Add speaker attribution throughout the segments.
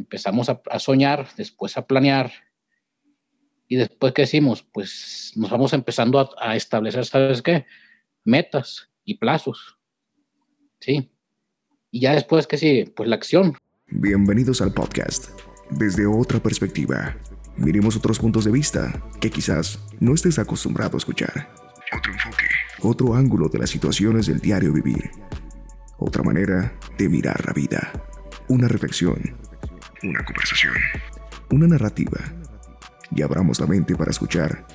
Speaker 1: empezamos a, soñar, después a planear, y después, ¿qué decimos? Pues nos vamos empezando a, a establecer, ¿sabes qué? Metas y plazos. Sí. Y ya después, ¿qué sigue? Pues la acción.
Speaker 2: Bienvenidos al podcast. Desde otra perspectiva, miremos otros puntos de vista que quizás no estés acostumbrado a escuchar. Otro enfoque. Otro ángulo de las situaciones del diario vivir. Otra manera de mirar la vida. Una reflexión. Una conversación. Una narrativa. Y abramos la mente para escuchar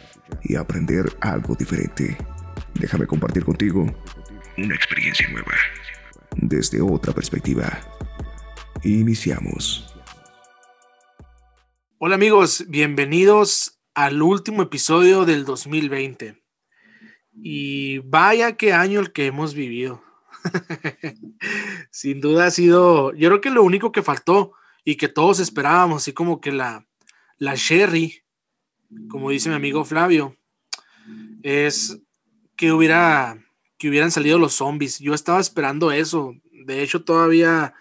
Speaker 2: y aprender algo diferente. Déjame compartir contigo una experiencia nueva. Desde otra perspectiva. Iniciamos.
Speaker 3: Hola amigos, bienvenidos al último episodio del 2020. Y vaya qué año el que hemos vivido. Sin duda ha sido, yo creo que lo único que faltó y que todos esperábamos, así como que la, la Sherry, como dice mi amigo Flavio, es que hubiera que hubieran salido los zombies. Yo estaba esperando eso. De hecho, todavía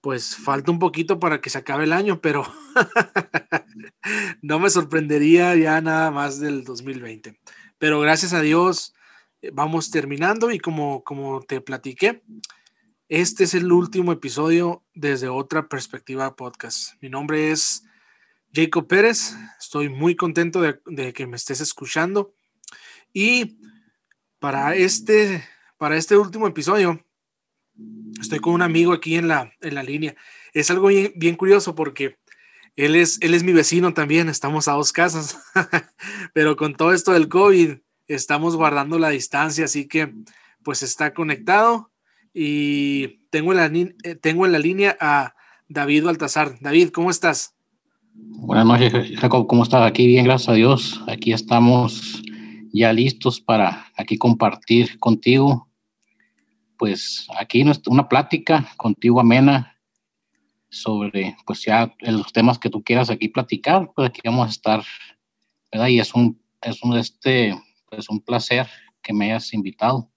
Speaker 3: pues falta un poquito para que se acabe el año, pero no me sorprendería ya nada más del 2020. Pero gracias a Dios eh, vamos terminando y como, como te platiqué, este es el último episodio desde otra perspectiva podcast. Mi nombre es Jacob Pérez, estoy muy contento de, que me estés escuchando. Y para este, para este último episodio Estoy con un amigo aquí en la, en la línea. Es algo bien, bien curioso porque él es, él es mi vecino también, estamos a dos casas, pero con todo esto del COVID estamos guardando la distancia, así que pues está conectado y tengo en la, eh, tengo en la línea a David Baltazar. David, ¿cómo estás?
Speaker 1: Buenas noches, Jacob, ¿cómo estás? Aquí bien, gracias a Dios. Aquí estamos ya listos para aquí compartir contigo pues aquí una plática contigo amena sobre pues ya los temas que tú quieras aquí platicar, pues aquí vamos a estar, ¿verdad? Y es un, es un, este, pues un placer que me hayas invitado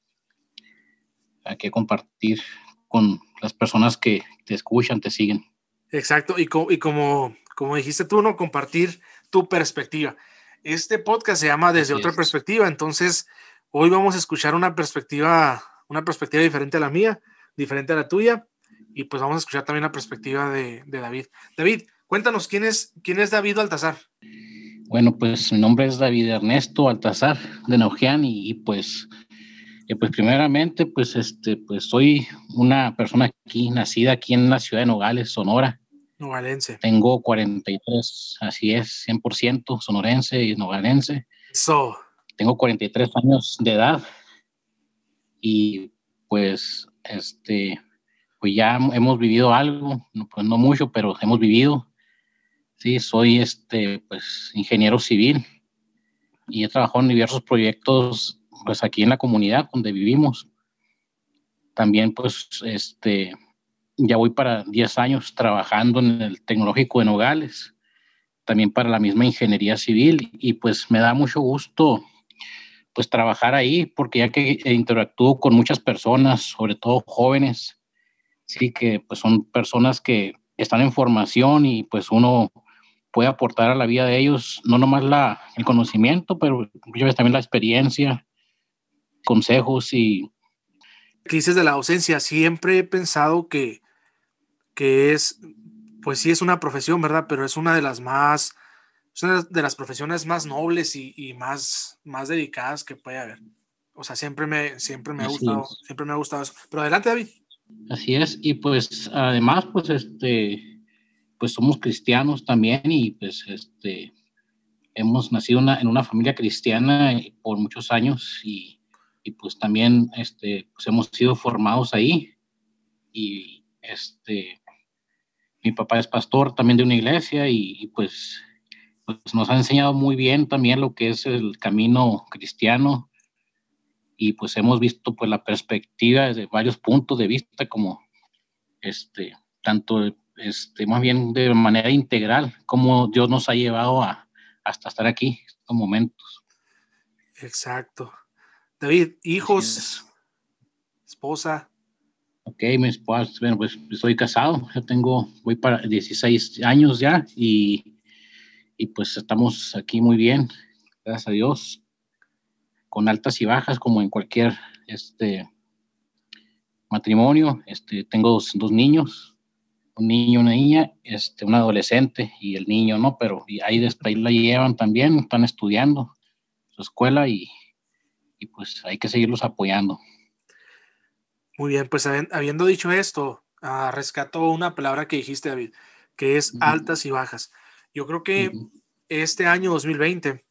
Speaker 1: aquí a compartir con las personas que te escuchan, te siguen.
Speaker 3: Exacto, y, y como, como dijiste tú, ¿no? Compartir tu perspectiva. Este podcast se llama Desde otra perspectiva, entonces hoy vamos a escuchar una perspectiva una perspectiva diferente a la mía, diferente a la tuya, y pues vamos a escuchar también la perspectiva de, David. David, cuéntanos, ¿quién es, quién es David Altazar?
Speaker 1: Bueno, pues mi nombre es David Ernesto Altazar de Naujian y, pues, eh, pues primeramente, pues, este, pues soy una persona aquí, nacida aquí en la ciudad de Nogales, Sonora.
Speaker 3: Nogalense.
Speaker 1: Tengo 43, así es, 100% sonorense y nogalense.
Speaker 3: Eso.
Speaker 1: Tengo 43 años de edad y pues este pues ya hemos vivido algo, pues no mucho, pero hemos vivido. Sí, soy este pues ingeniero civil y he trabajado en diversos proyectos pues aquí en la comunidad donde vivimos. También pues este ya voy para 10 años trabajando en el tecnológico de Nogales, también para la misma ingeniería civil y pues me da mucho gusto pues trabajar ahí, porque ya que interactúo con muchas personas, sobre todo jóvenes, sí, que pues son personas que están en formación y pues uno puede aportar a la vida de ellos, no nomás la, el conocimiento, pero también la experiencia, consejos y...
Speaker 3: Crisis de la ausencia, siempre he pensado que, que es, pues sí es una profesión, ¿verdad? Pero es una de las más es una de las profesiones más nobles y, más, más dedicadas que puede haber. O sea, siempre me, siempre me ha gustado, siempre me ha gustado eso. Pero adelante, David.
Speaker 1: Así es, y pues además, pues este, pues somos cristianos también y pues este, hemos nacido en una familia cristiana por muchos años y, y, pues también este, pues hemos sido formados ahí. Y este, mi papá es pastor también de una iglesia y, pues pues nos ha enseñado muy bien también lo que es el camino cristiano. Y pues hemos visto pues la perspectiva desde varios puntos de vista como este tanto este más bien de manera integral como Dios nos ha llevado a hasta estar aquí estos momentos.
Speaker 3: Exacto David hijos esposa
Speaker 1: Ok, mi esposa, bueno, pues estoy casado, ya tengo, voy para 16 años ya y, y pues estamos aquí muy bien, gracias a Dios, con altas y bajas como en cualquier este, matrimonio. Este, tengo dos, dos niños, un niño y una niña, este, un adolescente y el niño, ¿no? Pero ahí, ahí la llevan también, están estudiando su escuela y, y pues hay que seguirlos apoyando.
Speaker 3: Muy bien, pues habiendo dicho esto, uh, rescato una palabra que dijiste, David, que es altas y bajas. Yo creo que este año 2020,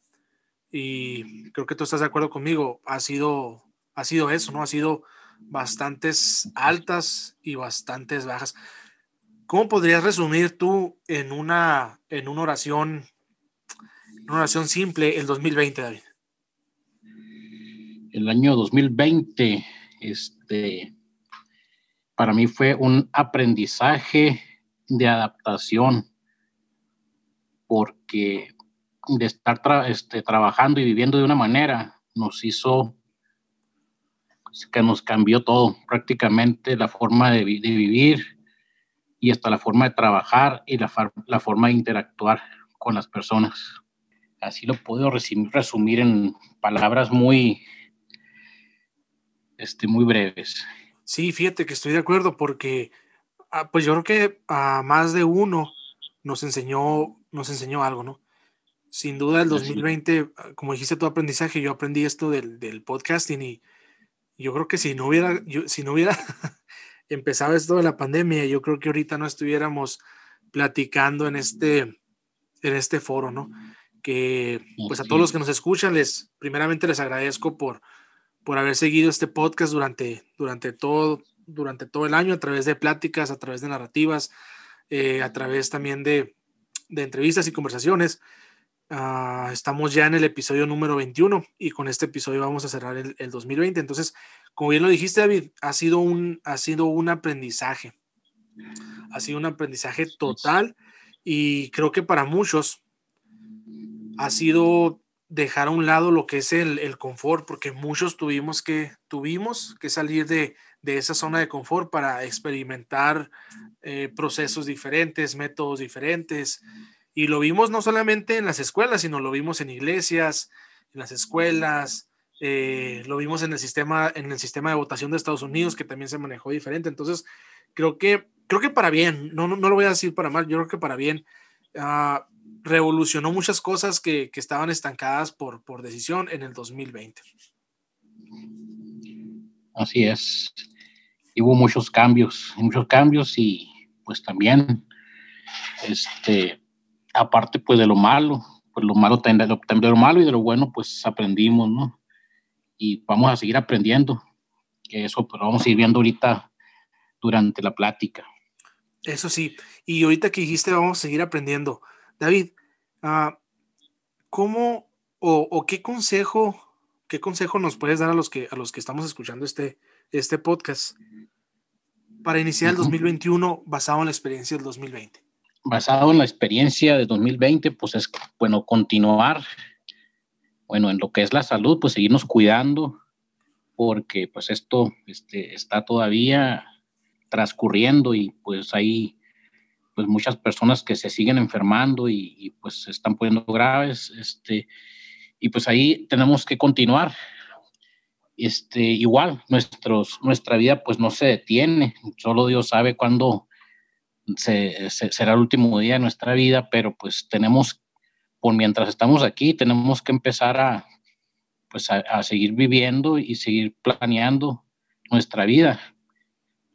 Speaker 3: y creo que tú estás de acuerdo conmigo, ha sido, ha sido eso, ¿no? Ha sido bastantes altas y bastantes bajas. ¿Cómo podrías resumir tú en una, en una oración, una oración simple el 2020, David?
Speaker 1: El año 2020, este, para mí fue un aprendizaje de adaptación, porque de estar este, trabajando y viviendo de una manera nos hizo que nos cambió todo, prácticamente la forma de, vivir y hasta la forma de trabajar y la, la, forma de interactuar con las personas. Así lo puedo resumir en palabras muy, este, muy breves.
Speaker 3: Sí, fíjate que estoy de acuerdo porque, ah, pues yo creo que a más de uno nos enseñó, nos enseñó algo, ¿no? Sin duda el 2020, ah, como dijiste tu aprendizaje, yo aprendí esto del, del podcasting y yo creo que si no hubiera, yo, si no hubiera empezado esto de la pandemia, yo creo que ahorita no estuviéramos platicando en este, en este foro, ¿no? Que pues a todos los que nos escuchan, les, primeramente les agradezco por, por haber seguido este podcast durante, durante, todo, durante todo el año a través de pláticas, a través de narrativas, eh, a través también de, de, entrevistas y conversaciones. Uh, estamos ya en el episodio número 21 y con este episodio vamos a cerrar el, el, 2020. Entonces, como bien lo dijiste, David, ha sido un, ha sido un aprendizaje. Ha sido un aprendizaje total y creo que para muchos ha sido dejar a un lado lo que es el, el, confort, porque muchos tuvimos que, tuvimos que salir de, de esa zona de confort para experimentar eh, procesos diferentes, métodos diferentes. Y lo vimos no solamente en las escuelas, sino lo vimos en iglesias, en las escuelas, eh, lo vimos en el sistema, en el sistema de votación de Estados Unidos, que también se manejó diferente. Entonces, creo que, creo que para bien, no, no, no lo voy a decir para mal, yo creo que para bien. Uh, revolucionó muchas cosas que, que estaban estancadas por, por, decisión en el 2020.
Speaker 1: Así es. Y hubo muchos cambios, muchos cambios y pues también, este, aparte pues de lo malo, pues lo malo también de lo malo y de lo bueno pues aprendimos, ¿no? Y vamos a seguir aprendiendo, que eso pues vamos a ir viendo ahorita durante la plática.
Speaker 3: Eso sí, y ahorita que dijiste vamos a seguir aprendiendo. David, uh, ¿cómo o, o, qué consejo, qué consejo nos puedes dar a los que, a los que estamos escuchando este, este podcast para iniciar el 2021 basado en la experiencia del 2020?
Speaker 1: Basado en la experiencia de 2020, pues es, bueno, continuar, bueno, en lo que es la salud, pues seguirnos cuidando, porque pues esto este, está todavía transcurriendo y pues hay pues muchas personas que se siguen enfermando y, pues están poniendo graves, este, y pues ahí tenemos que continuar. Este, igual, nuestros, nuestra vida pues no se detiene, solo Dios sabe cuándo se, será el último día de nuestra vida, pero pues tenemos, por mientras estamos aquí, tenemos que empezar a, pues a seguir viviendo y seguir planeando nuestra vida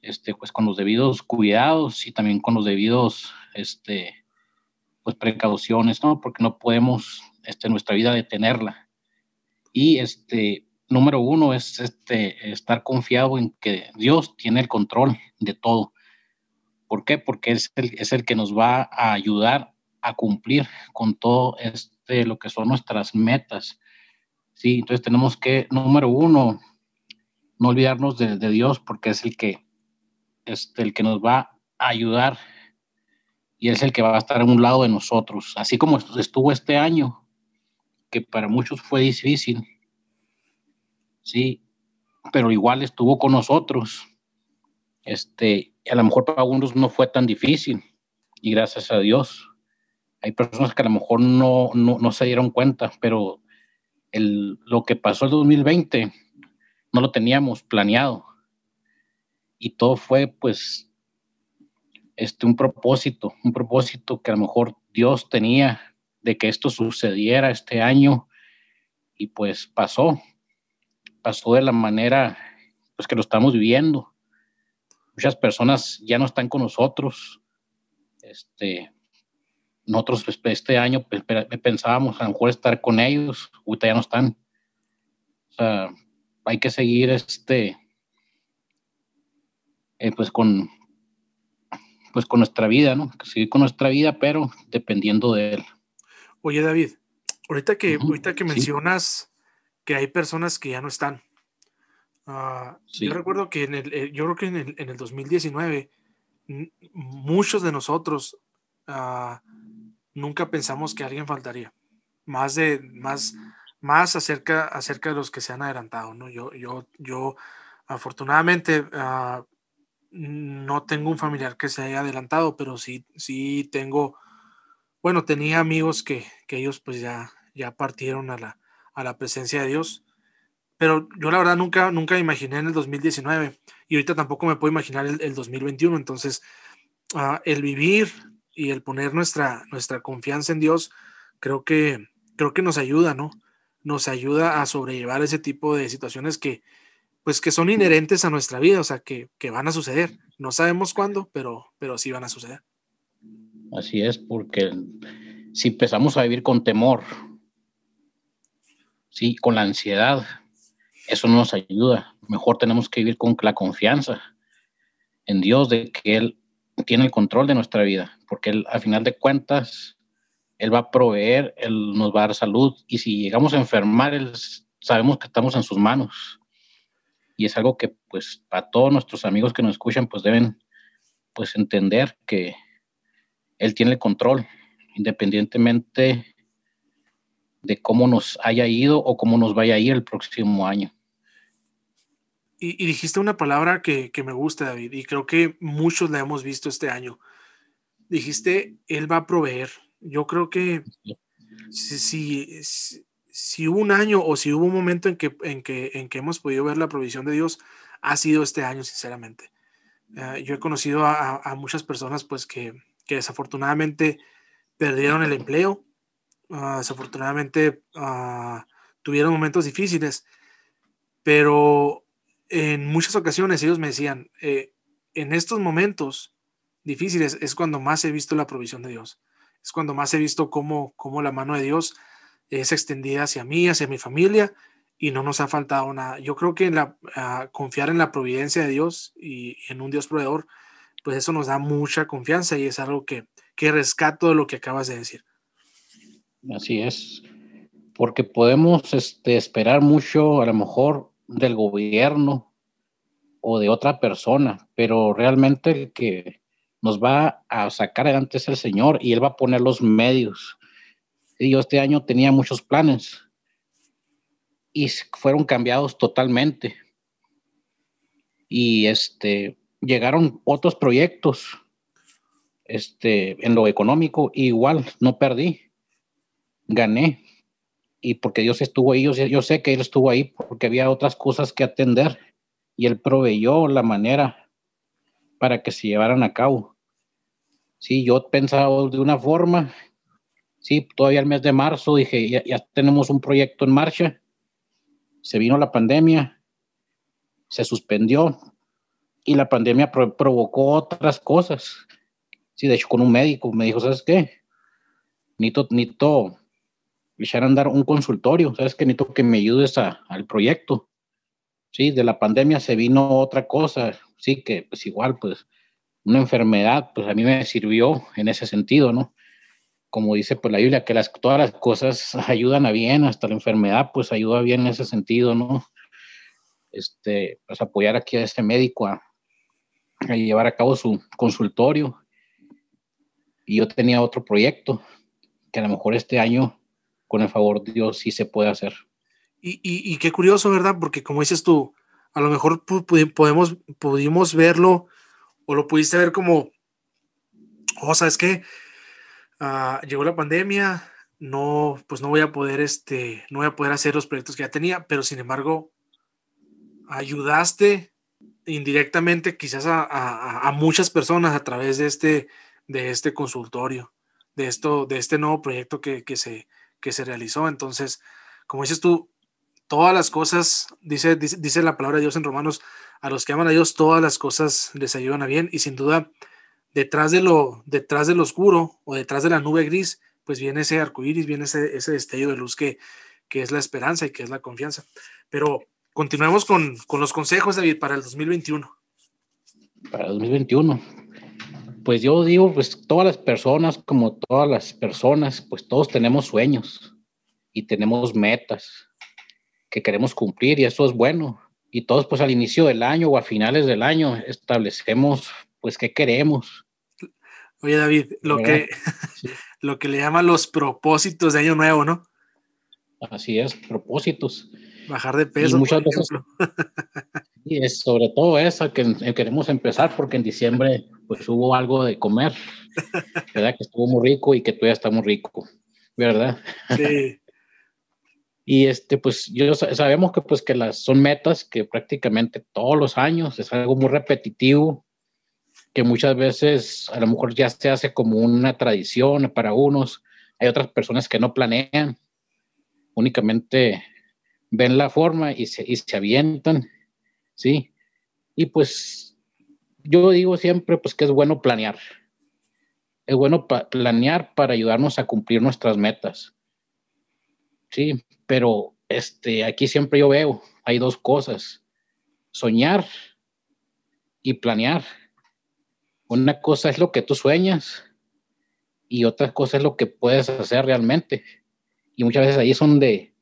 Speaker 1: este, pues con los debidos cuidados y también con los debidos, este, pues precauciones, ¿no? Porque no podemos, este, nuestra vida detenerla. Y este, número uno es este, estar confiado en que Dios tiene el control de todo. ¿Por qué? Porque es el, es el que nos va a ayudar a cumplir con todo este, lo que son nuestras metas. Sí, entonces tenemos que, número uno, no olvidarnos de, de Dios porque es el que este, el que nos va a ayudar y es el que va a estar a un lado de nosotros, así como estuvo este año, que para muchos fue difícil, sí, pero igual estuvo con nosotros este, a lo mejor para algunos no fue tan difícil y gracias a Dios. Hay personas que a lo mejor no, no, se dieron cuenta, pero el, lo que pasó el 2020 no lo teníamos planeado y todo fue pues este, un propósito, un propósito que a lo mejor Dios tenía de que esto sucediera este año y pues pasó, pasó de la manera pues que lo estamos viviendo. Muchas personas ya no están con nosotros. Este, nosotros pues, este año pues, pensábamos a lo mejor estar con ellos, ahorita ya no están. O sea, hay que seguir este, eh, pues con, pues con nuestra vida, ¿no? Seguir con nuestra vida, pero dependiendo de él.
Speaker 3: Oye, David, ahorita que, ahorita que mencionas que hay personas que ya no están. Ah, yo recuerdo que en el, eh, yo creo que en el, en el 2019 muchos de nosotros ah, nunca pensamos que alguien faltaría. Más de, más, más acerca, acerca de los que se han adelantado, ¿no? Yo, yo, yo afortunadamente ah, no tengo un familiar que se haya adelantado, pero sí, sí tengo, bueno, tenía amigos que, que ellos pues ya, ya partieron a la, a la presencia de Dios. Pero yo la verdad nunca, nunca imaginé en el 2019 y ahorita tampoco me puedo imaginar el, 2021. Entonces, ah, el vivir y el poner nuestra, nuestra confianza en Dios, creo que, creo que nos ayuda, ¿no? Nos ayuda a sobrellevar ese tipo de situaciones que, pues que son inherentes a nuestra vida, o sea, que, que van a suceder. No sabemos cuándo, pero, pero sí van a suceder.
Speaker 1: Así es, porque si empezamos a vivir con temor, sí, con la ansiedad, eso no nos ayuda. Mejor tenemos que vivir con la confianza en Dios de que Él tiene el control de nuestra vida, porque Él, a final de cuentas, Él va a proveer, Él nos va a dar salud, y si llegamos a enfermar, Él, sabemos que estamos en sus manos y es algo que pues a todos nuestros amigos que nos escuchan pues deben pues entender que él tiene el control independientemente de cómo nos haya ido o cómo nos vaya a ir el próximo año.
Speaker 3: Y, dijiste una palabra que, me gusta, David, y creo que muchos la hemos visto este año. Dijiste, Él va a proveer. Yo creo que si, si hubo un año o si hubo un momento en que, en que, en que hemos podido ver la provisión de Dios, ha sido este año, sinceramente. Eh, yo he conocido a, muchas personas pues que, desafortunadamente perdieron el empleo, ah, desafortunadamente ah, tuvieron momentos difíciles, pero en muchas ocasiones ellos me decían, eh, en estos momentos difíciles es cuando más he visto la provisión de Dios, es cuando más he visto cómo, cómo la mano de Dios es extendida hacia mí, hacia mi familia y no nos ha faltado nada. Yo creo que la, ah, confiar en la providencia de Dios y en un Dios proveedor, pues eso nos da mucha confianza y es algo que, que rescato de lo que acabas de decir.
Speaker 1: Así es, porque podemos este, esperar mucho a lo mejor del gobierno o de otra persona, pero realmente el que nos va a sacar adelante es el Señor y Él va a poner los medios yo este año tenía muchos planes y fueron cambiados totalmente. Y este, llegaron otros proyectos este, en lo económico, igual no perdí, gané. Y porque Dios estuvo ahí, yo, yo sé que Él estuvo ahí porque había otras cosas que atender y Él proveyó la manera para que se llevaran a cabo. Sí, yo pensaba de una forma sí, todavía el mes de marzo dije, ya, tenemos un proyecto en marcha, se vino la pandemia, se suspendió y la pandemia provocó otras cosas. Sí, de hecho con un médico me dijo, ¿sabes qué? Necesito, necesito echar a andar un consultorio, ¿sabes qué? Necesito que me ayudes al proyecto. Sí, de la pandemia se vino otra cosa, sí, que pues igual, pues una enfermedad, pues a mí me sirvió en ese sentido, ¿no? Como dice pues la Biblia, que las, todas las cosas ayudan a bien, hasta la enfermedad pues ayuda bien en ese sentido, ¿no? Este, pues apoyar aquí a este médico a, llevar a cabo su consultorio. Y yo tenía otro proyecto que a lo mejor este año, con el favor de Dios, sí se puede hacer.
Speaker 3: Y, y, qué curioso, ¿verdad? Porque como dices tú, a lo mejor podemos, pudimos verlo o lo pudiste ver como, oh, ¿sabes qué? Ah, llegó la pandemia, no, pues no voy a poder, este, no voy a poder hacer los proyectos que ya tenía, pero sin embargo, ayudaste indirectamente quizás a, muchas personas a través de este, de este consultorio, de, esto, de este nuevo proyecto que, se, que se realizó. Entonces, como dices tú, todas las cosas, dice, dice, la palabra de Dios en Romanos, a los que aman a Dios, todas las cosas les ayudan a bien y sin duda, detrás de lo, detrás de lo oscuro o detrás de la nube gris, pues viene ese arco iris, viene ese, ese destello de luz que, que es la esperanza y que es la confianza. Pero continuemos con, con los consejos, David, para el 2021.
Speaker 1: Para el 2021. Pues yo digo, pues todas las personas, como todas las personas, pues todos tenemos sueños y tenemos metas que queremos cumplir y eso es bueno. Y todos pues al inicio del año o a finales del año establecemos pues qué queremos.
Speaker 3: Oye David, lo que, lo que le llaman los propósitos de año nuevo, ¿no?
Speaker 1: Así es, propósitos.
Speaker 3: Bajar de peso.
Speaker 1: Y muchas veces. y es sobre todo esa que queremos empezar porque en diciembre pues hubo algo de comer, ¿verdad? Que estuvo muy rico y que todavía está muy rico, ¿verdad? Sí. y este, pues yo sabemos que pues que las son metas que prácticamente todos los años es algo muy repetitivo que muchas veces a lo mejor ya se hace como una tradición para unos, hay otras personas que no planean, únicamente ven la forma y se, y se avientan, ¿sí? Y pues yo digo siempre pues que es bueno planear. Es bueno planear para ayudarnos a cumplir nuestras metas. Sí, pero este, aquí siempre yo veo, hay dos cosas, soñar y planear. Una cosa es lo que tú sueñas y otra cosa es lo que puedes hacer realmente. Y muchas veces ahí es donde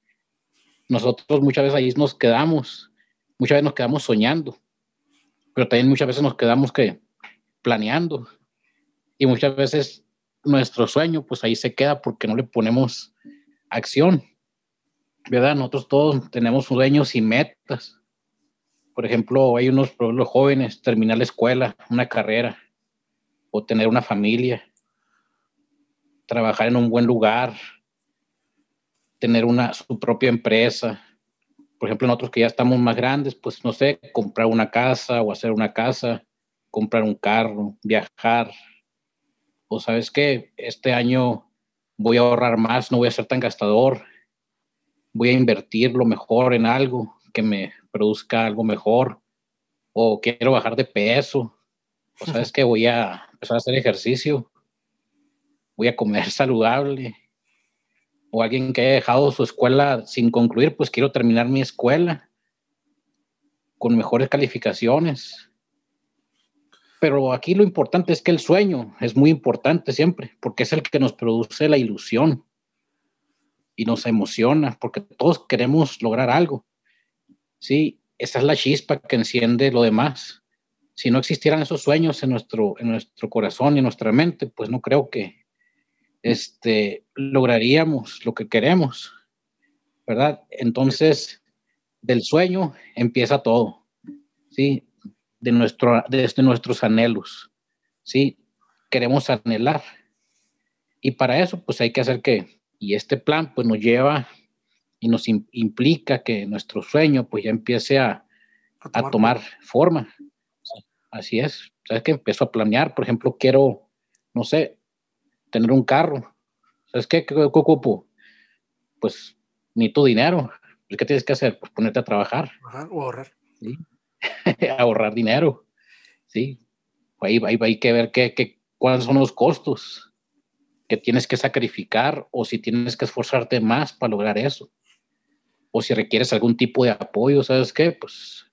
Speaker 1: nosotros muchas veces ahí nos quedamos, muchas veces nos quedamos soñando, pero también muchas veces nos quedamos que planeando y muchas veces nuestro sueño pues ahí se queda porque no le ponemos acción, ¿verdad? Nosotros todos tenemos sueños y metas. Por ejemplo, hay unos los jóvenes terminar la escuela, una carrera o tener una familia, trabajar en un buen lugar, tener una, su propia empresa. Por ejemplo, nosotros que ya estamos más grandes, pues no sé, comprar una casa o hacer una casa, comprar un carro, viajar. O sabes qué, este año voy a ahorrar más, no voy a ser tan gastador, voy a invertir lo mejor en algo que me produzca algo mejor, o quiero bajar de peso, o sabes que voy a empezar a hacer ejercicio, voy a comer saludable, o alguien que haya dejado su escuela sin concluir, pues quiero terminar mi escuela con mejores calificaciones. Pero aquí lo importante es que el sueño es muy importante siempre, porque es el que nos produce la ilusión y nos emociona, porque todos queremos lograr algo. Sí, esa es la chispa que enciende lo demás. Si no existieran esos sueños en nuestro, en nuestro corazón y en nuestra mente, pues no creo que, este, lograríamos lo que queremos, ¿verdad? Entonces, del sueño empieza todo, ¿sí? De nuestro, desde nuestros anhelos, ¿sí? Queremos anhelar. Y para eso, pues hay que hacer que, y este plan, pues nos lleva y nos implica que nuestro sueño, pues ya empiece a, a tomar, forma. Así es. ¿Sabes que Empiezo a planear, por ejemplo, quiero, no sé, tener un carro. ¿Sabes qué? ¿Qué, ocupo? Pues ni tu dinero. Pues, ¿Qué tienes que hacer? Pues ponerte a trabajar.
Speaker 3: o ahorrar.
Speaker 1: ¿Sí? ahorrar dinero. Sí. Ahí, hay que ver qué, qué, cuáles son los costos que tienes que sacrificar o si tienes que esforzarte más para lograr eso. O si requieres algún tipo de apoyo, ¿sabes qué? Pues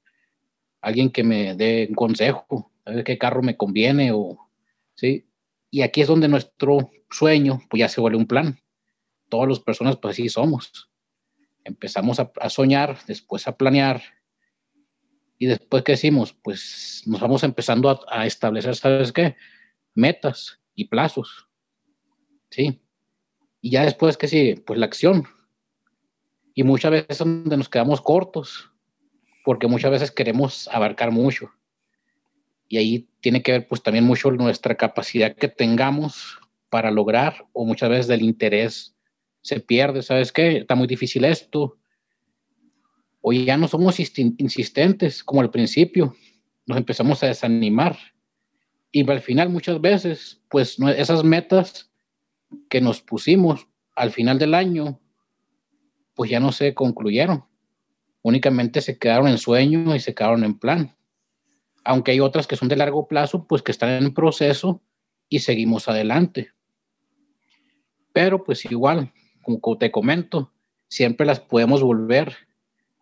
Speaker 1: alguien que me dé un consejo, ¿sabes qué carro me conviene? O, ¿sí? Y aquí es donde nuestro sueño pues ya se vuelve un plan. Todas las personas pues así somos. Empezamos a, soñar, después a planear. Y después, ¿qué decimos? Pues nos vamos empezando a, a establecer, ¿sabes qué? Metas y plazos. ¿Sí? Y ya después, ¿qué sigue? Pues la acción. Y muchas veces donde nos quedamos cortos, porque muchas veces queremos abarcar mucho. Y ahí tiene que ver pues también mucho nuestra capacidad que tengamos para lograr o muchas veces del interés se pierde, ¿sabes qué? Está muy difícil esto. O ya no somos insistentes como al principio, nos empezamos a desanimar. Y al final muchas veces, pues esas metas que nos pusimos al final del año, pues ya no se concluyeron. Únicamente se quedaron en sueño y se quedaron en plan. Aunque hay otras que son de largo plazo, pues que están en proceso y seguimos adelante. Pero pues igual, como te comento, siempre las podemos volver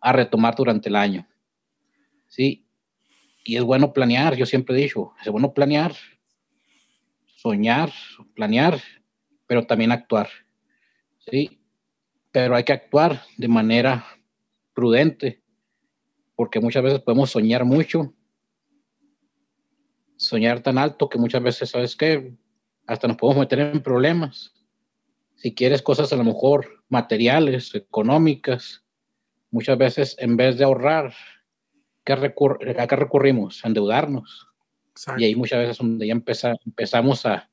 Speaker 1: a retomar durante el año. Sí, y es bueno planear, yo siempre he dicho, es bueno planear, soñar, planear, pero también actuar. Sí, pero hay que actuar de manera prudente, porque muchas veces podemos soñar mucho, soñar tan alto que muchas veces, ¿sabes qué? Hasta nos podemos meter en problemas si quieres cosas a lo mejor materiales, económicas, muchas veces en vez de ahorrar, ¿qué, recur ¿a qué recurrimos? A endeudarnos. Y ahí muchas veces donde ya empezamos a,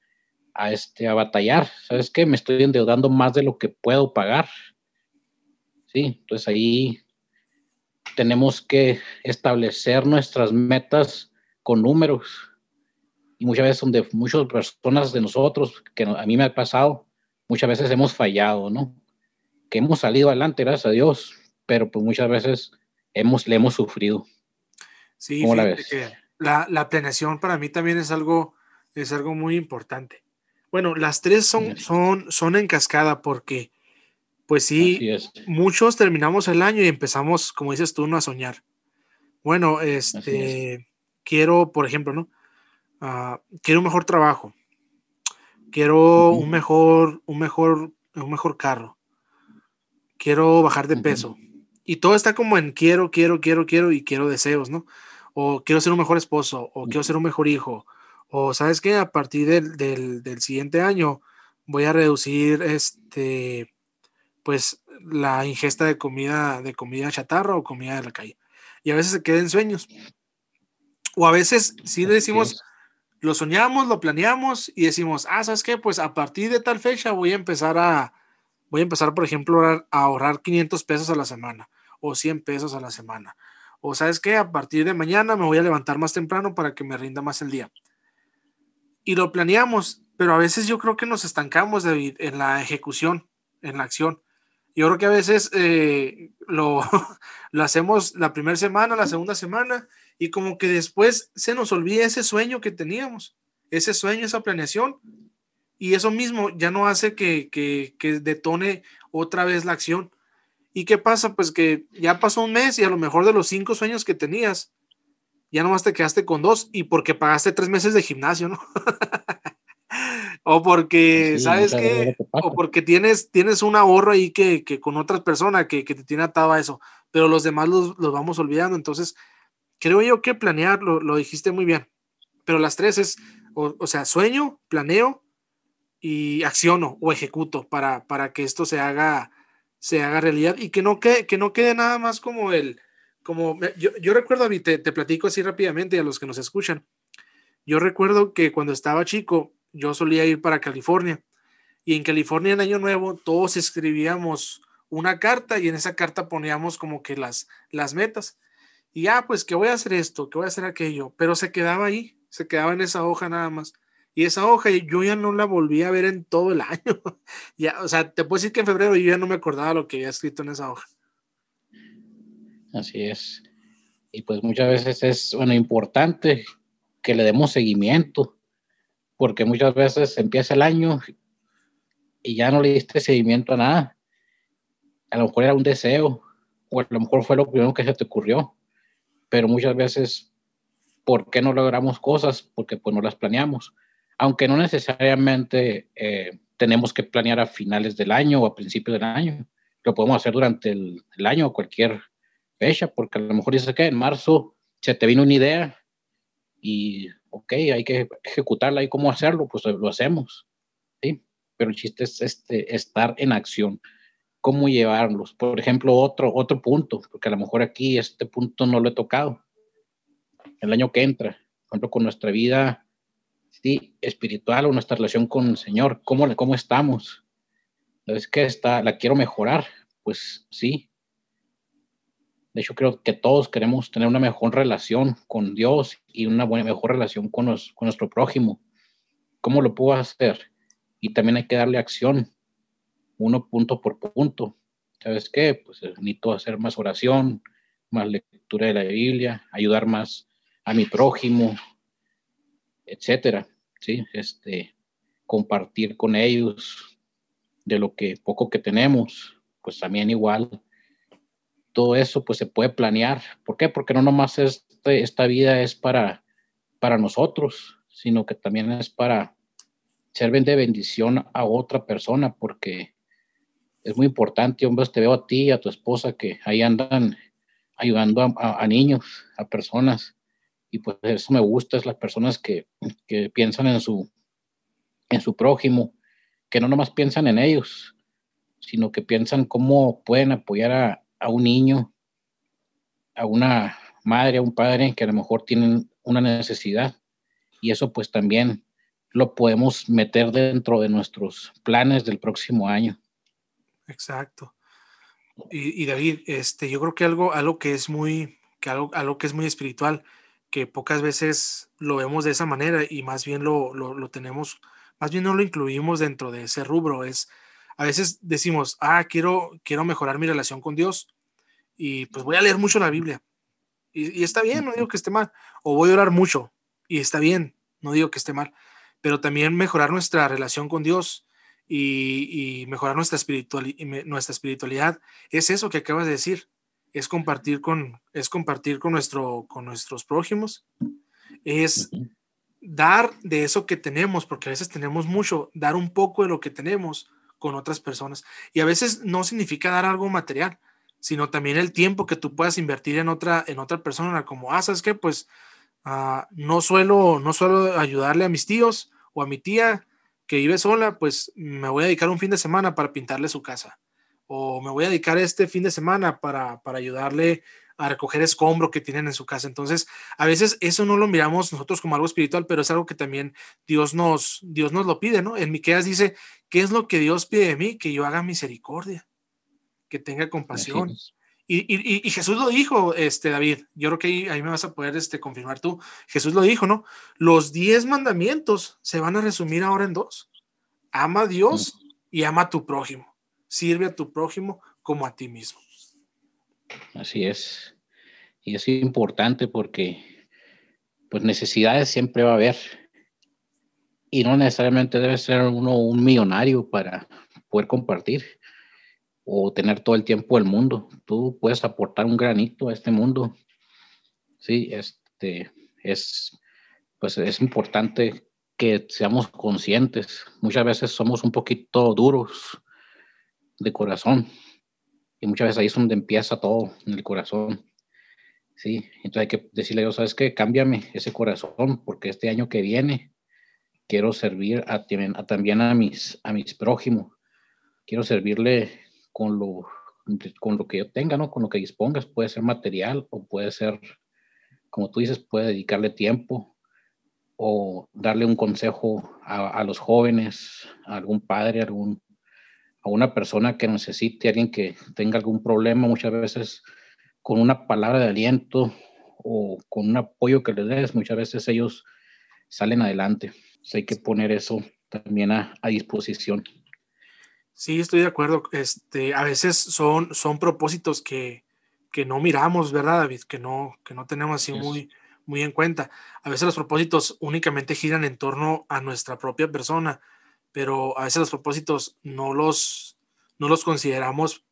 Speaker 1: a, este, a batallar. ¿Sabes qué? Me estoy endeudando más de lo que puedo pagar. Sí, entonces ahí tenemos que establecer nuestras metas con números. Y muchas veces donde muchas personas de nosotros, que a mí me ha pasado, muchas veces hemos fallado, ¿no? Que hemos salido adelante, gracias a Dios, pero pues muchas veces hemos, le hemos sufrido.
Speaker 3: Sí, ¿Cómo la, ves? la, la, planeación para mí también es algo, es algo muy importante. Bueno, las tres son, son, son en cascada porque, pues sí, muchos terminamos el año y empezamos, como dices tú, ¿no? a soñar. Bueno, este, quiero, por ejemplo, ¿no? Uh, quiero un mejor trabajo quiero un mejor, un mejor, un mejor carro, quiero bajar de peso. Y todo está como en quiero, quiero, quiero, quiero y quiero deseos, ¿no? O quiero ser un mejor esposo, o quiero ser un mejor hijo, o sabes que a partir del, del, del, siguiente año voy a reducir este, pues la ingesta de comida, de comida chatarra o comida de la calle. Y a veces se queden sueños. O a veces sí decimos, lo soñamos, lo planeamos y decimos, ah, ¿sabes qué? Pues a partir de tal fecha voy a empezar a, voy a empezar, por ejemplo, a ahorrar 500 pesos a la semana o 100 pesos a la semana. O sabes qué, a partir de mañana me voy a levantar más temprano para que me rinda más el día. Y lo planeamos, pero a veces yo creo que nos estancamos, David, en la ejecución, en la acción. Yo creo que a veces eh, lo, lo hacemos la primera semana, la segunda semana, y como que después se nos olvida ese sueño que teníamos, ese sueño, esa planeación, y eso mismo ya no hace que, que, que detone otra vez la acción. ¿Y qué pasa? Pues que ya pasó un mes y a lo mejor de los cinco sueños que tenías, ya nomás te quedaste con dos y porque pagaste tres meses de gimnasio, ¿no? o porque, ¿sabes qué? O porque tienes, tienes un ahorro ahí que, que con otra persona que, que, te tiene atado a eso, pero los demás los, los vamos olvidando. Entonces, creo yo que planear, lo, dijiste muy bien, pero las tres es, o, sea, sueño, planeo y acciono o ejecuto para, para que esto se haga, se haga realidad y que no quede, que no quede nada más como el, como, yo, yo recuerdo, te, te platico así rápidamente a los que nos escuchan, yo recuerdo que cuando estaba chico, yo solía ir para California y en California en Año Nuevo todos escribíamos una carta y en esa carta poníamos como que las, las metas. Y ya, pues que voy a hacer esto, que voy a hacer aquello, pero se quedaba ahí, se quedaba en esa hoja nada más. Y esa hoja yo ya no la volví a ver en todo el año. ya, o sea, te puedo decir que en febrero yo ya no me acordaba lo que había escrito en esa hoja.
Speaker 1: Así es. Y pues muchas veces es, bueno, importante que le demos seguimiento, porque muchas veces empieza el año y ya no le diste seguimiento a nada. A lo mejor era un deseo, o a lo mejor fue lo primero que se te ocurrió pero muchas veces, ¿por qué no logramos cosas? Porque pues no las planeamos. Aunque no necesariamente eh, tenemos que planear a finales del año o a principios del año. Lo podemos hacer durante el, año o cualquier fecha, porque a lo mejor dice que en marzo se te vino una idea y, ok, hay que ejecutarla y cómo hacerlo, pues lo hacemos. ¿sí? Pero el chiste es este, estar en acción cómo llevarlos. Por ejemplo, otro, otro punto, porque a lo mejor aquí este punto no lo he tocado. El año que entra, por ejemplo, con nuestra vida ¿sí? espiritual o nuestra relación con el Señor, ¿cómo, cómo estamos? ¿Es que está, la quiero mejorar? Pues sí. De hecho, creo que todos queremos tener una mejor relación con Dios y una buena, mejor relación con, con nuestro prójimo. ¿Cómo lo puedo hacer? Y también hay que darle acción, uno punto por punto. ¿Sabes qué? Pues eh, necesito hacer más oración, más lectura de la Biblia, ayudar más a mi prójimo, etcétera. ¿sí? Este, compartir con ellos de lo que poco que tenemos, pues también igual. Todo eso pues se puede planear. ¿Por qué? Porque no nomás este, esta vida es para, para nosotros, sino que también es para ser de bendición a otra persona, porque es muy importante, hombre, te veo a ti y a tu esposa que ahí andan ayudando a niños, a personas y pues eso me gusta, es las personas que, que piensan en su, en su prójimo, que no nomás piensan en ellos, sino que piensan cómo pueden apoyar a, a un niño, a una madre, a un padre que a lo mejor tienen una necesidad. Y eso pues también lo podemos meter dentro de nuestros planes del próximo año.
Speaker 3: Exacto. Y, David, este, yo creo que algo, algo que es muy, que algo, algo que es muy espiritual que pocas veces lo vemos de esa manera y más bien lo, lo, tenemos, más bien no lo incluimos dentro de ese rubro. Es, a veces decimos, ah, quiero, quiero mejorar mi relación con Dios y pues voy a leer mucho la Biblia. Y, está bien, no digo que esté mal. O voy a orar mucho y está bien, no digo que esté mal. Pero también mejorar nuestra relación con Dios y, mejorar nuestra, nuestra espiritualidad es eso que acabas de decir es compartir con, es compartir con, nuestro, con nuestros prójimos, es dar de eso que tenemos, porque a veces tenemos mucho, dar un poco de lo que tenemos con otras personas. Y a veces no significa dar algo material, sino también el tiempo que tú puedas invertir en otra, en otra persona, como, ah, ¿sabes qué? Pues ah, no, suelo, no suelo ayudarle a mis tíos o a mi tía que vive sola, pues me voy a dedicar un fin de semana para pintarle su casa o me voy a dedicar este fin de semana para, para ayudarle a recoger escombro que tienen en su casa. Entonces, a veces eso no lo miramos nosotros como algo espiritual, pero es algo que también Dios nos, Dios nos lo pide, ¿no? En Miqueas dice, ¿qué es lo que Dios pide de mí? Que yo haga misericordia, que tenga compasión. Y, y, y, Jesús lo dijo, este, David, yo creo que ahí, ahí, me vas a poder este, confirmar tú. Jesús lo dijo, ¿no? Los diez mandamientos se van a resumir ahora en dos. Ama a Dios y ama a tu prójimo sirve a tu prójimo como a ti mismo.
Speaker 1: Así es. Y es importante porque pues necesidades siempre va a haber. Y no necesariamente debe ser uno un millonario para poder compartir o tener todo el tiempo el mundo. Tú puedes aportar un granito a este mundo. Sí, este es pues es importante que seamos conscientes. Muchas veces somos un poquito duros de corazón. Y muchas veces ahí es donde empieza todo, en el corazón. Sí, entonces hay que decirle a Dios, ¿sabes qué? Cámbiame ese corazón, porque este año que viene quiero servir a, también a mis, a mis prójimos. Quiero servirle con lo, con lo que yo tenga, ¿no? Con lo que dispongas. Puede ser material o puede ser, como tú dices, puede dedicarle tiempo o darle un consejo a, a los jóvenes, a algún padre, a algún a una persona que necesite, alguien que tenga algún problema, muchas veces con una palabra de aliento o con un apoyo que les des, muchas veces ellos salen adelante. hay que poner eso también a, disposición.
Speaker 3: Sí, estoy de acuerdo. Este, a veces son, son propósitos que, que no miramos, ¿verdad, David? Que no, que no tenemos así muy, muy en cuenta. A veces los propósitos únicamente giran en torno a nuestra propia persona pero a veces los propósitos no los, no los consideramos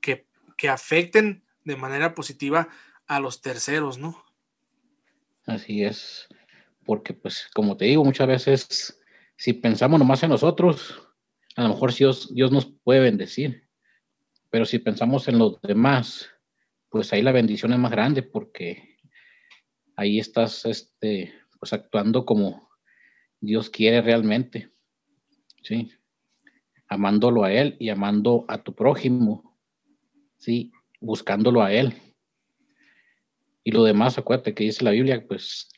Speaker 3: que, que afecten de manera positiva a los terceros, ¿no?
Speaker 1: Así es, porque pues como te digo, muchas veces si pensamos nomás en nosotros, a lo mejor Dios, Dios nos puede bendecir, pero si pensamos en los demás, pues ahí la bendición es más grande porque ahí estás este, pues actuando como Dios quiere realmente. ¿Sí? Amándolo a Él y amando a tu prójimo, ¿sí? Buscándolo a Él. Y lo demás, acuérdate que dice la Biblia, pues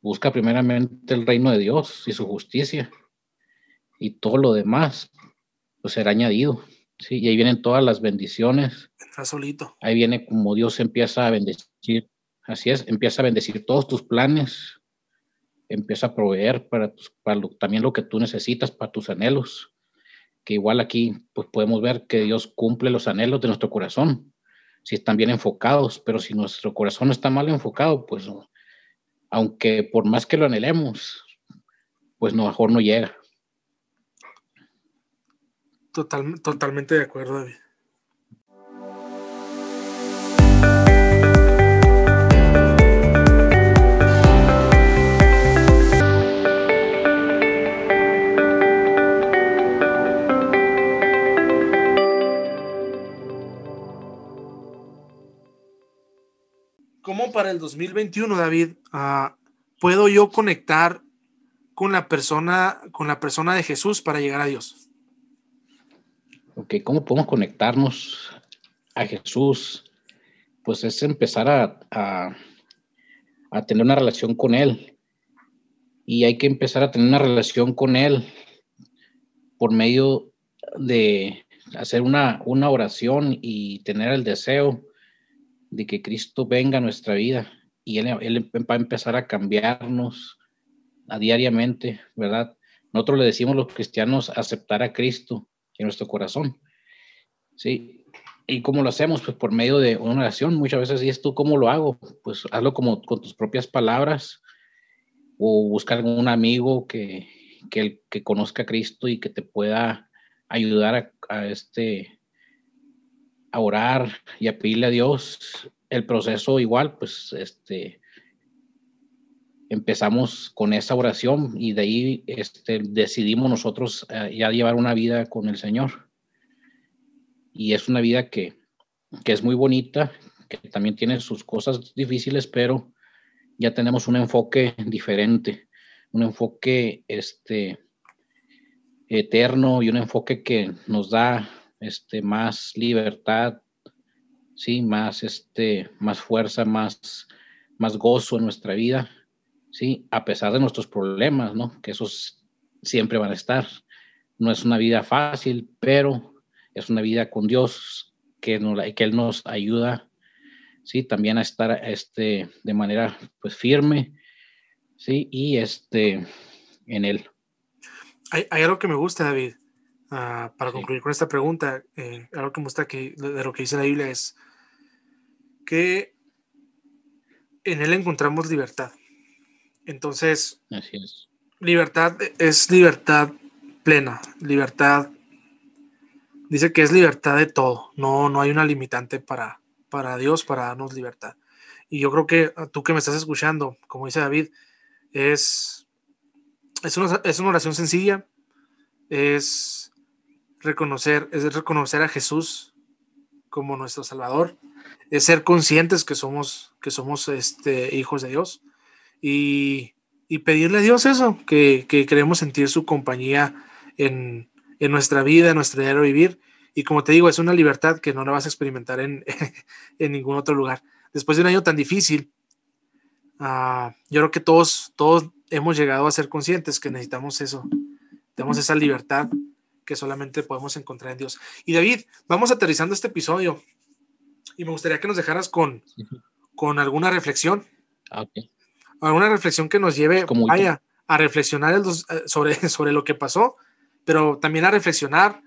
Speaker 1: busca primeramente el reino de Dios y su justicia y todo lo demás pues será añadido. Sí, y ahí vienen todas las bendiciones.
Speaker 3: Está solito.
Speaker 1: Ahí viene como Dios empieza a bendecir. Así es, empieza a bendecir todos tus planes. Empieza a proveer para, para también lo que tú necesitas, para tus anhelos. Que igual aquí pues podemos ver que Dios cumple los anhelos de nuestro corazón. Si están bien enfocados, pero si nuestro corazón está mal enfocado, pues aunque por más que lo anhelemos, pues no, mejor no llega.
Speaker 3: Total, totalmente de acuerdo, David. Para el 2021, David, uh, puedo yo conectar con la persona, con la persona de Jesús para llegar a Dios?
Speaker 1: Ok, ¿cómo podemos conectarnos a Jesús? Pues es empezar a, a, tener una relación con Él. Y hay que empezar a tener una relación con Él por medio de hacer una, una oración y tener el deseo de que Cristo venga a nuestra vida y él, él, va a empezar a cambiarnos a diariamente, ¿verdad? Nosotros le decimos los cristianos aceptar a Cristo en nuestro corazón. ¿Sí? ¿Y cómo lo hacemos? Pues por medio de una oración. Muchas veces dices tú, ¿cómo lo hago? Pues hazlo como con tus propias palabras o buscar un amigo que, que, que conozca a Cristo y que te pueda ayudar a, este, a orar y a pedirle a Dios. El proceso igual, pues este, empezamos con esa oración y de ahí este, decidimos nosotros eh, ya llevar una vida con el Señor. Y es una vida que, que, es muy bonita, que también tiene sus cosas difíciles, pero ya tenemos un enfoque diferente, un enfoque este, eterno y un enfoque que nos da este, más libertad, sí, más, este, más fuerza, más, más gozo en nuestra vida ¿sí? A pesar de nuestros problemas, ¿no? Que esos siempre van a estar. No es una vida fácil, pero es una vida con Dios que, nos, que Él nos ayuda, ¿sí? También a estar este, de manera, pues, firme, ¿sí? Y este, en Él.
Speaker 3: Hay, algo que me gusta, David, ah, para concluir con esta pregunta, eh, algo que me gusta que, de lo que dice la Biblia es que en Él encontramos libertad. Entonces, libertad es libertad plena, libertad, dice que es libertad de todo, no, no hay una limitante para, para Dios, para darnos libertad. Y yo creo que tú que me estás escuchando, como dice David, es, es, una, es una oración sencilla, es reconocer, es reconocer a Jesús como nuestro Salvador, es ser conscientes que somos, que somos este, hijos de Dios y, pedirle a Dios eso, que, queremos sentir su compañía en, nuestra vida, en nuestro diario vivir. Y como te digo, es una libertad que no la vas a experimentar en, ningún otro lugar. Después de un año tan difícil, ah, yo creo que todos, todos hemos llegado a ser conscientes que necesitamos eso. Tenemos esa libertad que solamente podemos encontrar en Dios. Y David, vamos aterrizando este episodio y me gustaría que nos dejaras con, con alguna reflexión.
Speaker 1: Ah, okay
Speaker 3: alguna reflexión que nos lleve vaya, a reflexionar eh, sobre, sobre lo que pasó, pero también a reflexionar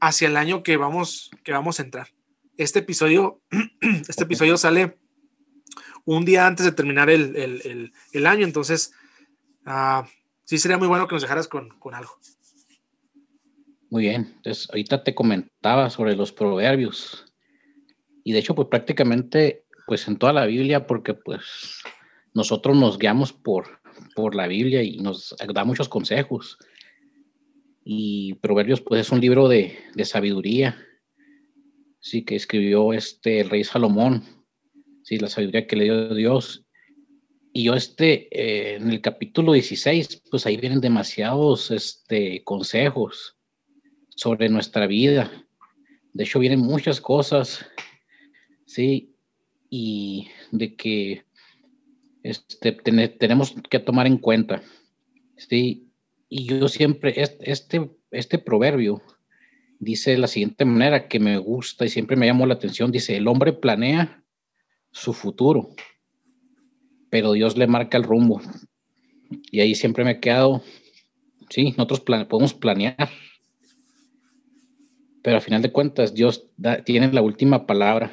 Speaker 3: hacia el año que vamos, que vamos a entrar. Este episodio, este episodio sale un día antes de terminar el, año, entonces uh, sí sería muy bueno que nos dejaras con, con algo.
Speaker 1: Muy bien, entonces ahorita te comentaba sobre los proverbios y de hecho pues prácticamente pues en toda la Biblia porque pues nosotros nos guiamos por, por la Biblia y nos da muchos consejos. Y Proverbios, pues es un libro de, sabiduría, sí, que escribió este, el rey Salomón, sí, la sabiduría que le dio Dios. Y yo este, eh, en el capítulo 16, pues ahí vienen demasiados este, consejos sobre nuestra vida. De hecho, vienen muchas cosas, sí, y de que este, tenemos que tomar en cuenta. ¿sí? Y yo siempre, este, este proverbio dice de la siguiente manera que me gusta y siempre me llamó la atención. Dice, el hombre planea su futuro, pero Dios le marca el rumbo. Y ahí siempre me he quedado, sí, nosotros podemos planear, pero al final de cuentas Dios tiene la última palabra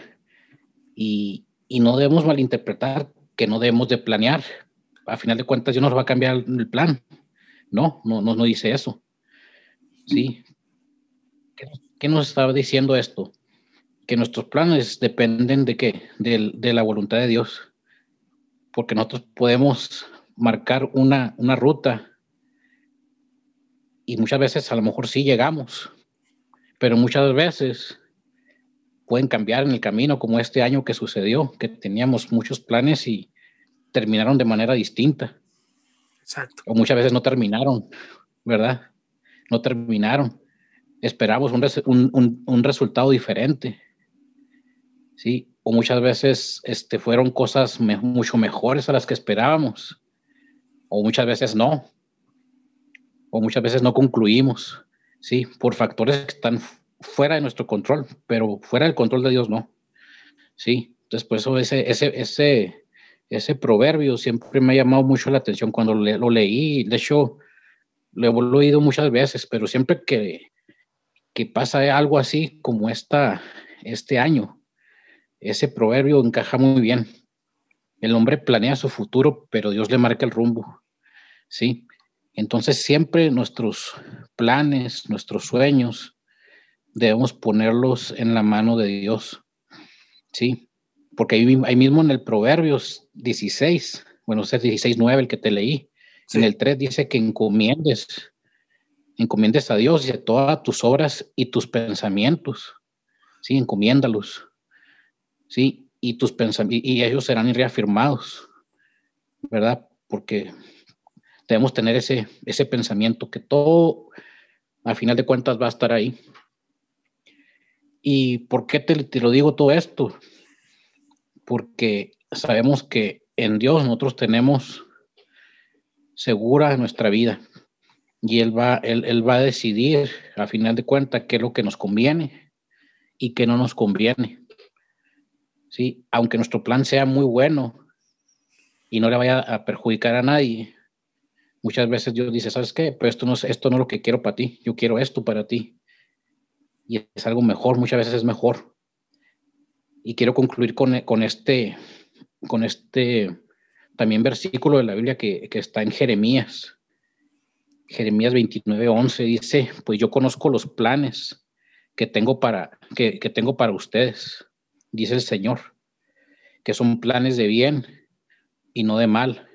Speaker 1: y, y, no debemos malinterpretar que no debemos de planear. A final de cuentas Dios nos va a cambiar el plan. No, no, no, no dice eso. Sí. ¿Qué, nos estaba diciendo esto? Que nuestros planes dependen de qué? De, de la voluntad de Dios. Porque nosotros podemos marcar una, una ruta y muchas veces a lo mejor sí llegamos, pero muchas veces pueden cambiar en el camino, como este año que sucedió, que teníamos muchos planes y terminaron de manera distinta. Exacto. O muchas veces no terminaron, ¿verdad? No terminaron. Esperamos un, un, un resultado diferente. Sí, o muchas veces este, fueron cosas mucho mejores a las que esperábamos o muchas veces no, o muchas veces no concluimos, sí, por factores que están fuera de nuestro control, pero fuera del control de Dios no, sí. Entonces, por eso ese, ese, ese, ese proverbio siempre me ha llamado mucho la atención cuando lo leí, de hecho, lo he oído muchas veces, pero siempre que, que pasa algo así como esta, este año, ese proverbio encaja muy bien. El hombre planea su futuro, pero Dios le marca el rumbo. ¿sí? Entonces siempre nuestros planes, nuestros sueños, debemos ponerlos en la mano de Dios, ¿sí? Porque ahí, mismo en el Proverbios 16, bueno, es 16, 9 el que te leí, en el 3 dice que encomiendes, encomiendes a Dios y a todas tus obras y tus pensamientos, ¿sí? Encomiéndalos, ¿sí? Y, tus pensamientos, y ellos serán reafirmados, ¿verdad? Porque debemos tener ese, ese pensamiento que todo, al final de cuentas, va a estar ahí. ¿Y por qué te, te lo digo todo esto? Porque sabemos que en Dios nosotros tenemos segura nuestra vida y él va, él, él, va a decidir a final de cuentas qué es lo que nos conviene y qué no nos conviene. Sí, aunque nuestro plan sea muy bueno y no le vaya a perjudicar a nadie, muchas veces Dios dice, ¿sabes qué? Pero esto no, es, esto no es lo que quiero para ti, yo quiero esto para ti. Y es algo mejor, muchas veces es mejor. Y quiero concluir con, con este, con este también versículo de la Biblia que, que está en Jeremías. Jeremías 29, 11 dice, pues yo conozco los planes que tengo para, que, que tengo para ustedes, dice el Señor, que son planes de bien y no de mal,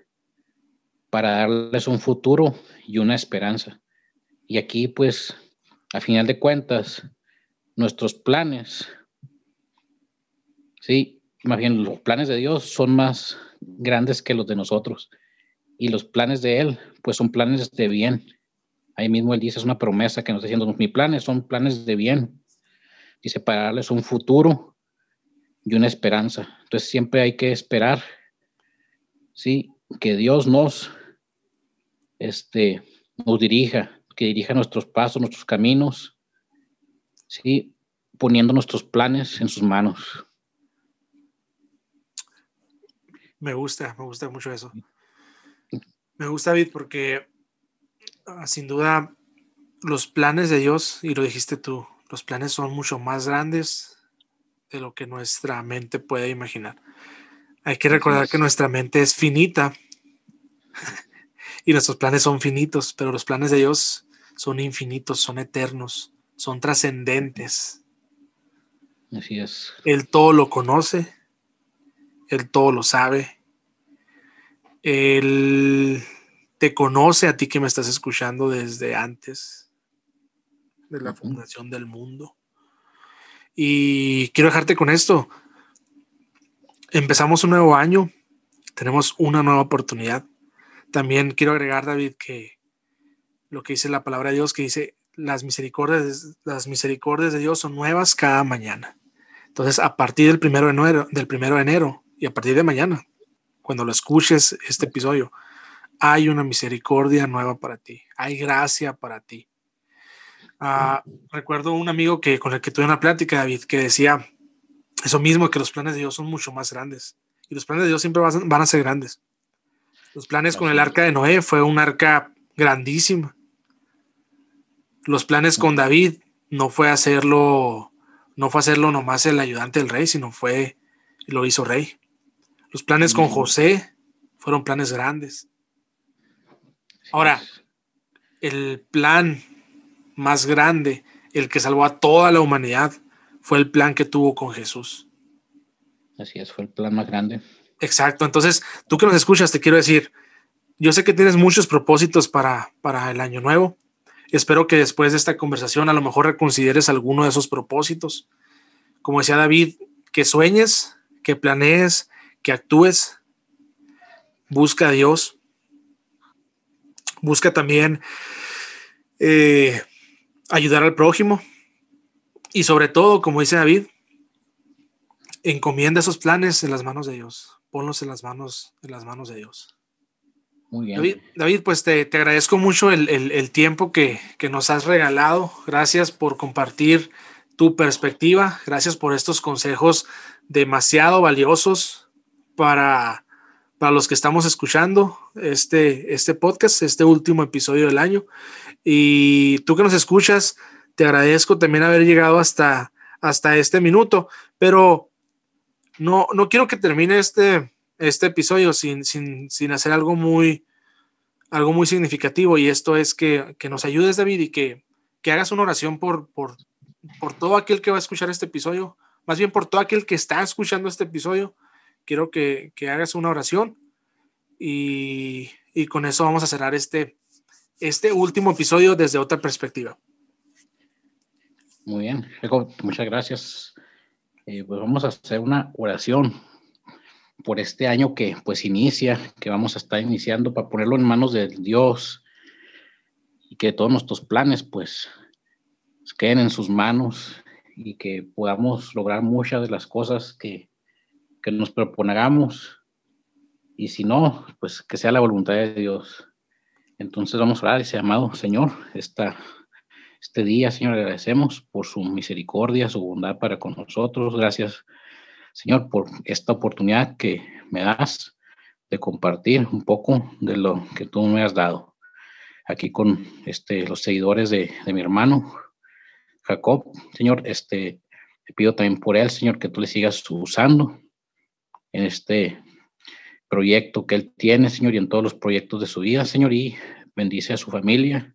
Speaker 1: para darles un futuro y una esperanza. Y aquí, pues, a final de cuentas, nuestros planes, sí, más bien los planes de Dios son más grandes que los de nosotros. Y los planes de Él, pues son planes de bien. Ahí mismo Él dice, es una promesa que nos está diciendo, mis planes son planes de bien. Dice, para darles un futuro y una esperanza. Entonces siempre hay que esperar, sí, que Dios nos este, nos dirija, que dirija nuestros pasos, nuestros caminos, ¿sí? poniendo nuestros planes en sus manos.
Speaker 3: Me gusta, me gusta mucho eso. Me gusta, David, porque ah, sin duda los planes de Dios, y lo dijiste tú, los planes son mucho más grandes de lo que nuestra mente puede imaginar. Hay que recordar que nuestra mente es finita y nuestros planes son finitos, pero los planes de Dios son infinitos, son eternos, son trascendentes.
Speaker 1: Así es.
Speaker 3: Él todo lo conoce, Él todo lo sabe. Él te conoce a ti que me estás escuchando desde antes de la fundación del mundo. Y quiero dejarte con esto. Empezamos un nuevo año, tenemos una nueva oportunidad. También quiero agregar, David, que lo que dice la palabra de Dios, que dice, las misericordias, las misericordias de Dios son nuevas cada mañana. Entonces, a partir del primero de enero, del primero de enero y a partir de mañana, cuando lo escuches este episodio, hay una misericordia nueva para ti, hay gracia para ti. Ah, recuerdo un amigo que con el que tuve una plática, David, que decía eso mismo, que los planes de Dios son mucho más grandes. Y los planes de Dios siempre van a ser grandes. Los planes con el arca de Noé fue un arca grandísima. Los planes con David no fue hacerlo, no fue hacerlo nomás el ayudante del rey, sino fue, lo hizo rey. Los planes con José fueron planes grandes. Ahora, el plan más grande, el que salvó a toda la humanidad, fue el plan que tuvo con Jesús.
Speaker 1: Así es, fue el plan más grande.
Speaker 3: Exacto. Entonces, tú que nos escuchas, te quiero decir, yo sé que tienes muchos propósitos para, para el año nuevo. Espero que después de esta conversación a lo mejor reconsideres alguno de esos propósitos. Como decía David, que sueñes, que planees, que actúes. Busca a Dios. Busca también eh, ayudar al prójimo. Y sobre todo, como dice David, encomienda esos planes en las manos de Dios ponlos en las manos, en las manos de Dios. Muy bien. David, pues te, agradezco mucho el, tiempo que, nos has regalado. Gracias por compartir tu perspectiva. Gracias por estos consejos demasiado valiosos para, para los que estamos escuchando este, este podcast, este último episodio del año. Y tú que nos escuchas, te agradezco también haber llegado hasta, hasta este minuto. Pero no, no quiero que termine este, este episodio sin, hacer algo muy, algo muy significativo y esto es que, nos ayudes, David, y que, hagas una oración por, por, todo aquel que va a escuchar este episodio, más bien por todo aquel que está escuchando este episodio. Quiero que, hagas una oración y, con eso vamos a cerrar este, este último episodio desde otra perspectiva.
Speaker 1: Muy bien, muchas gracias. Eh, pues vamos a hacer una oración por este año que pues inicia, que vamos a estar iniciando para ponerlo en manos de Dios y que todos nuestros planes pues queden en sus manos y que podamos lograr muchas de las cosas que, que nos propongamos y si no, pues que sea la voluntad de Dios. Entonces vamos a orar, ese amado Señor, esta este día, Señor, agradecemos por su misericordia, su bondad para con nosotros. Gracias, Señor, por esta oportunidad que me das de compartir un poco de lo que tú me has dado. Aquí con este, los seguidores de, mi hermano Jacob, Señor, este, te pido también por él, Señor, que tú le sigas usando en este proyecto que él tiene, Señor, y en todos los proyectos de su vida, Señor, y bendice a su familia,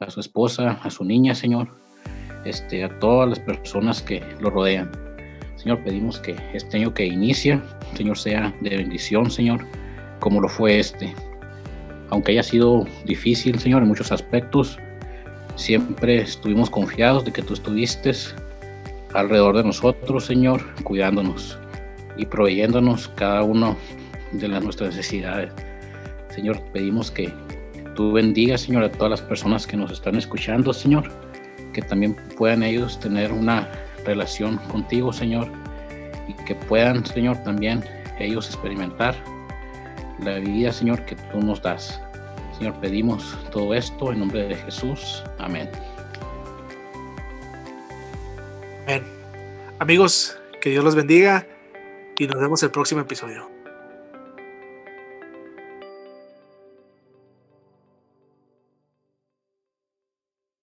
Speaker 1: a su esposa, a su niña, Señor, este, a todas las personas que lo rodean. Señor, pedimos que este año que inicia, Señor, sea de bendición, Señor, como lo fue este. Aunque haya sido difícil, Señor, en muchos aspectos, siempre estuvimos confiados de que tú estuviste alrededor de nosotros, Señor, cuidándonos y proveyéndonos cada uno de las nuestras necesidades. Señor, pedimos que tú bendiga, Señor, a todas las personas que nos están escuchando, Señor, que también puedan ellos tener una relación contigo, Señor, y que puedan, Señor, también ellos experimentar la vida, Señor, que tú nos das. Señor, pedimos todo esto en nombre de Jesús. Amén.
Speaker 3: Amén. Amigos, que Dios los bendiga y nos vemos el próximo episodio.